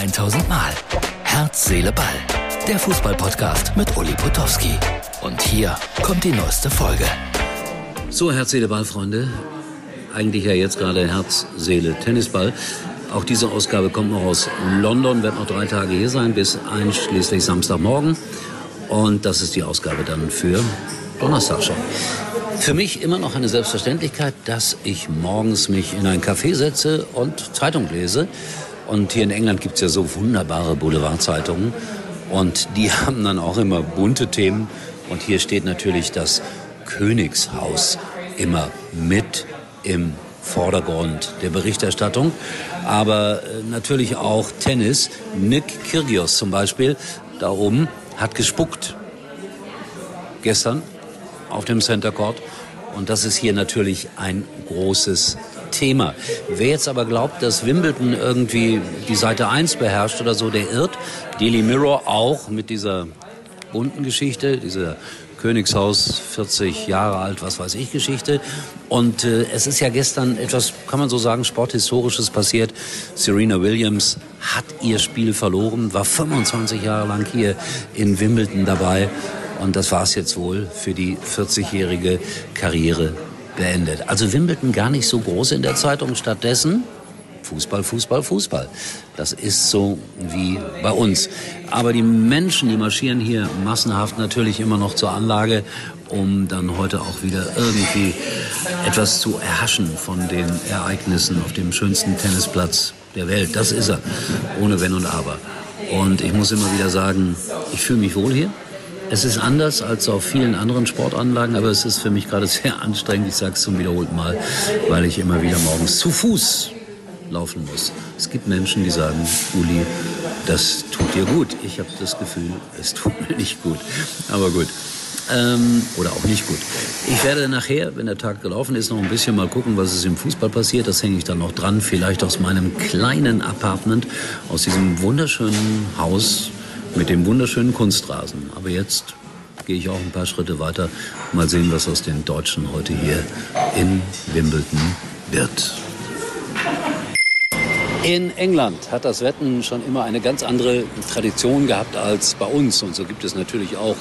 1000 Mal. Herz, Seele, Ball. Der Fußballpodcast mit Uli Potowski. Und hier kommt die neueste Folge. So, Herz, Seele, Ball, Freunde. Eigentlich ja jetzt gerade Herz, Seele, Tennisball. Auch diese Ausgabe kommt noch aus London, wird noch drei Tage hier sein, bis einschließlich Samstagmorgen. Und das ist die Ausgabe dann für Donnerstag schon. Für mich immer noch eine Selbstverständlichkeit, dass ich morgens mich in ein Café setze und Zeitung lese. Und hier in England gibt es ja so wunderbare Boulevardzeitungen. Und die haben dann auch immer bunte Themen. Und hier steht natürlich das Königshaus immer mit im Vordergrund der Berichterstattung. Aber äh, natürlich auch Tennis. Nick Kyrgios zum Beispiel da oben hat gespuckt. Gestern auf dem Center Court. Und das ist hier natürlich ein großes Thema. Wer jetzt aber glaubt, dass Wimbledon irgendwie die Seite 1 beherrscht oder so, der irrt. Daily Mirror auch mit dieser bunten Geschichte, dieser Königshaus, 40 Jahre alt, was weiß ich, Geschichte. Und äh, es ist ja gestern etwas, kann man so sagen, Sporthistorisches passiert. Serena Williams hat ihr Spiel verloren, war 25 Jahre lang hier in Wimbledon dabei. Und das war es jetzt wohl für die 40-jährige Karriere beendet. Also Wimbledon gar nicht so groß in der Zeitung. Stattdessen Fußball, Fußball, Fußball. Das ist so wie bei uns. Aber die Menschen, die marschieren hier massenhaft natürlich immer noch zur Anlage, um dann heute auch wieder irgendwie etwas zu erhaschen von den Ereignissen auf dem schönsten Tennisplatz der Welt. Das ist er, ohne Wenn und Aber. Und ich muss immer wieder sagen, ich fühle mich wohl hier. Es ist anders als auf vielen anderen Sportanlagen, aber es ist für mich gerade sehr anstrengend. Ich sage es zum wiederholten Mal, weil ich immer wieder morgens zu Fuß laufen muss. Es gibt Menschen, die sagen, Uli, das tut dir gut. Ich habe das Gefühl, es tut mir nicht gut. Aber gut. Ähm, oder auch nicht gut. Ich werde nachher, wenn der Tag gelaufen ist, noch ein bisschen mal gucken, was ist im Fußball passiert. Das hänge ich dann noch dran. Vielleicht aus meinem kleinen Apartment, aus diesem wunderschönen Haus mit dem wunderschönen Kunstrasen. Aber jetzt gehe ich auch ein paar Schritte weiter. Mal sehen, was aus den Deutschen heute hier in Wimbledon wird. In England hat das Wetten schon immer eine ganz andere Tradition gehabt als bei uns. Und so gibt es natürlich auch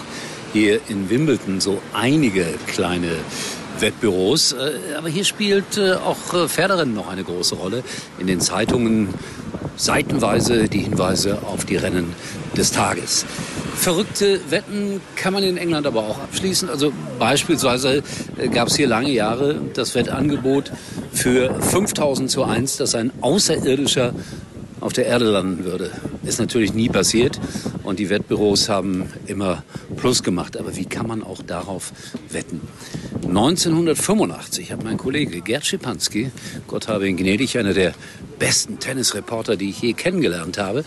hier in Wimbledon so einige kleine Wettbüros. Äh, aber hier spielt äh, auch äh, Pferderennen noch eine große Rolle. In den Zeitungen seitenweise die Hinweise auf die Rennen des Tages. Verrückte Wetten kann man in England aber auch abschließen. Also beispielsweise gab es hier lange Jahre das Wettangebot für 5000 zu 1, dass ein Außerirdischer auf der Erde landen würde. Ist natürlich nie passiert und die Wettbüros haben immer Plus gemacht. Aber wie kann man auch darauf wetten? 1985 hat mein Kollege Gerd Schipanski, Gott habe ihn gnädig, einer der besten Tennisreporter, die ich je kennengelernt habe,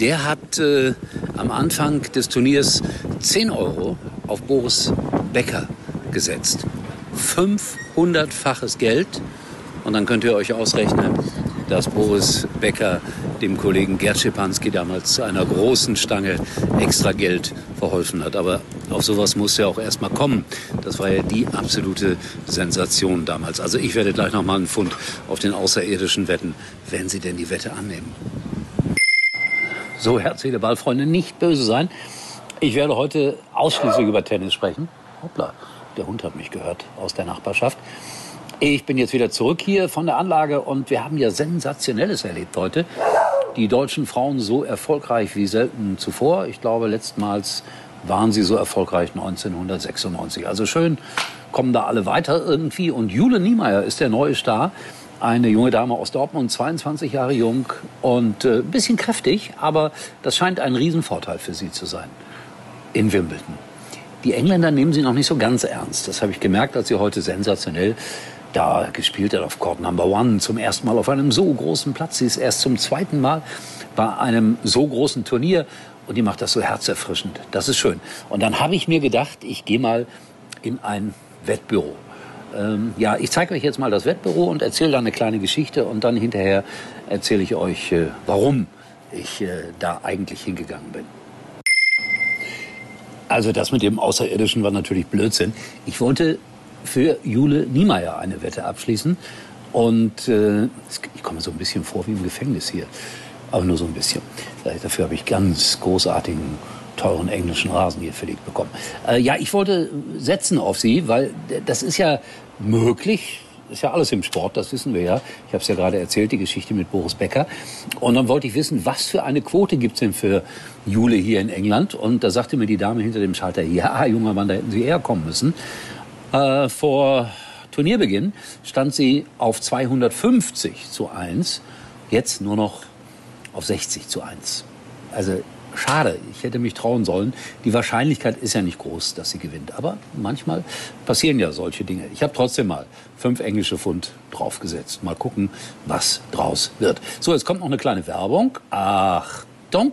der hat äh, am Anfang des Turniers 10 Euro auf Boris Becker gesetzt. 500-faches Geld. Und dann könnt ihr euch ausrechnen, dass Boris Becker dem Kollegen Gerd Schipanski damals zu einer großen Stange extra Geld verholfen hat. Aber auf sowas muss ja auch erst mal kommen. Das war ja die absolute Sensation damals. Also ich werde gleich noch mal einen Fund auf den außerirdischen wetten, wenn Sie denn die Wette annehmen. So, Herz, Seele, Ball, Freunde, nicht böse sein. Ich werde heute ausschließlich über Tennis sprechen. Hoppla, der Hund hat mich gehört aus der Nachbarschaft. Ich bin jetzt wieder zurück hier von der Anlage und wir haben ja Sensationelles erlebt heute. Die deutschen Frauen so erfolgreich wie selten zuvor. Ich glaube, letztmals waren sie so erfolgreich 1996. Also schön kommen da alle weiter irgendwie. Und Jule Niemeyer ist der neue Star. Eine junge Dame aus Dortmund, 22 Jahre jung und äh, ein bisschen kräftig, aber das scheint ein Riesenvorteil für sie zu sein in Wimbledon. Die Engländer nehmen sie noch nicht so ganz ernst. Das habe ich gemerkt, als sie heute sensationell da gespielt hat auf Court Number One zum ersten Mal auf einem so großen Platz. Sie ist erst zum zweiten Mal bei einem so großen Turnier und die macht das so herzerfrischend. Das ist schön. Und dann habe ich mir gedacht, ich gehe mal in ein Wettbüro. Ähm, ja, ich zeige euch jetzt mal das Wettbüro und erzähle dann eine kleine Geschichte und dann hinterher erzähle ich euch, äh, warum ich äh, da eigentlich hingegangen bin. Also das mit dem Außerirdischen war natürlich Blödsinn. Ich wollte für Jule Niemeyer eine Wette abschließen. Und äh, ich komme so ein bisschen vor wie im Gefängnis hier. aber nur so ein bisschen. Dafür habe ich ganz großartigen, teuren englischen Rasen hier verlegt bekommen. Äh, ja, ich wollte setzen auf Sie, weil das ist ja möglich, ist ja alles im Sport, das wissen wir ja. Ich habe es ja gerade erzählt, die Geschichte mit Boris Becker. Und dann wollte ich wissen, was für eine Quote gibt's denn für Jule hier in England? Und da sagte mir die Dame hinter dem Schalter, ja, junger Mann, da hätten Sie eher kommen müssen. Äh, vor Turnierbeginn stand sie auf 250 zu 1, jetzt nur noch auf 60 zu 1. Also schade, ich hätte mich trauen sollen. Die Wahrscheinlichkeit ist ja nicht groß, dass sie gewinnt. Aber manchmal passieren ja solche Dinge. Ich habe trotzdem mal fünf englische Pfund draufgesetzt. Mal gucken, was draus wird. So, jetzt kommt noch eine kleine Werbung. Achtung!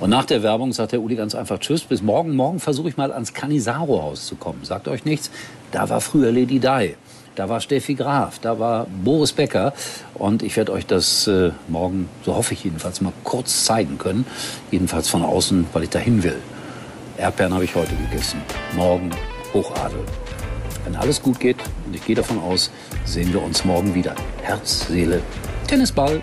Und nach der Werbung sagt der Uli ganz einfach Tschüss, bis morgen. Morgen versuche ich mal ans Canisaro-Haus zu kommen. Sagt euch nichts, da war früher Lady Di. Da war Steffi Graf, da war Boris Becker. Und ich werde euch das äh, morgen, so hoffe ich jedenfalls, mal kurz zeigen können. Jedenfalls von außen, weil ich dahin will. Erdbeeren habe ich heute gegessen. Morgen Hochadel. Wenn alles gut geht, und ich gehe davon aus, sehen wir uns morgen wieder. Herz, Seele, Tennisball.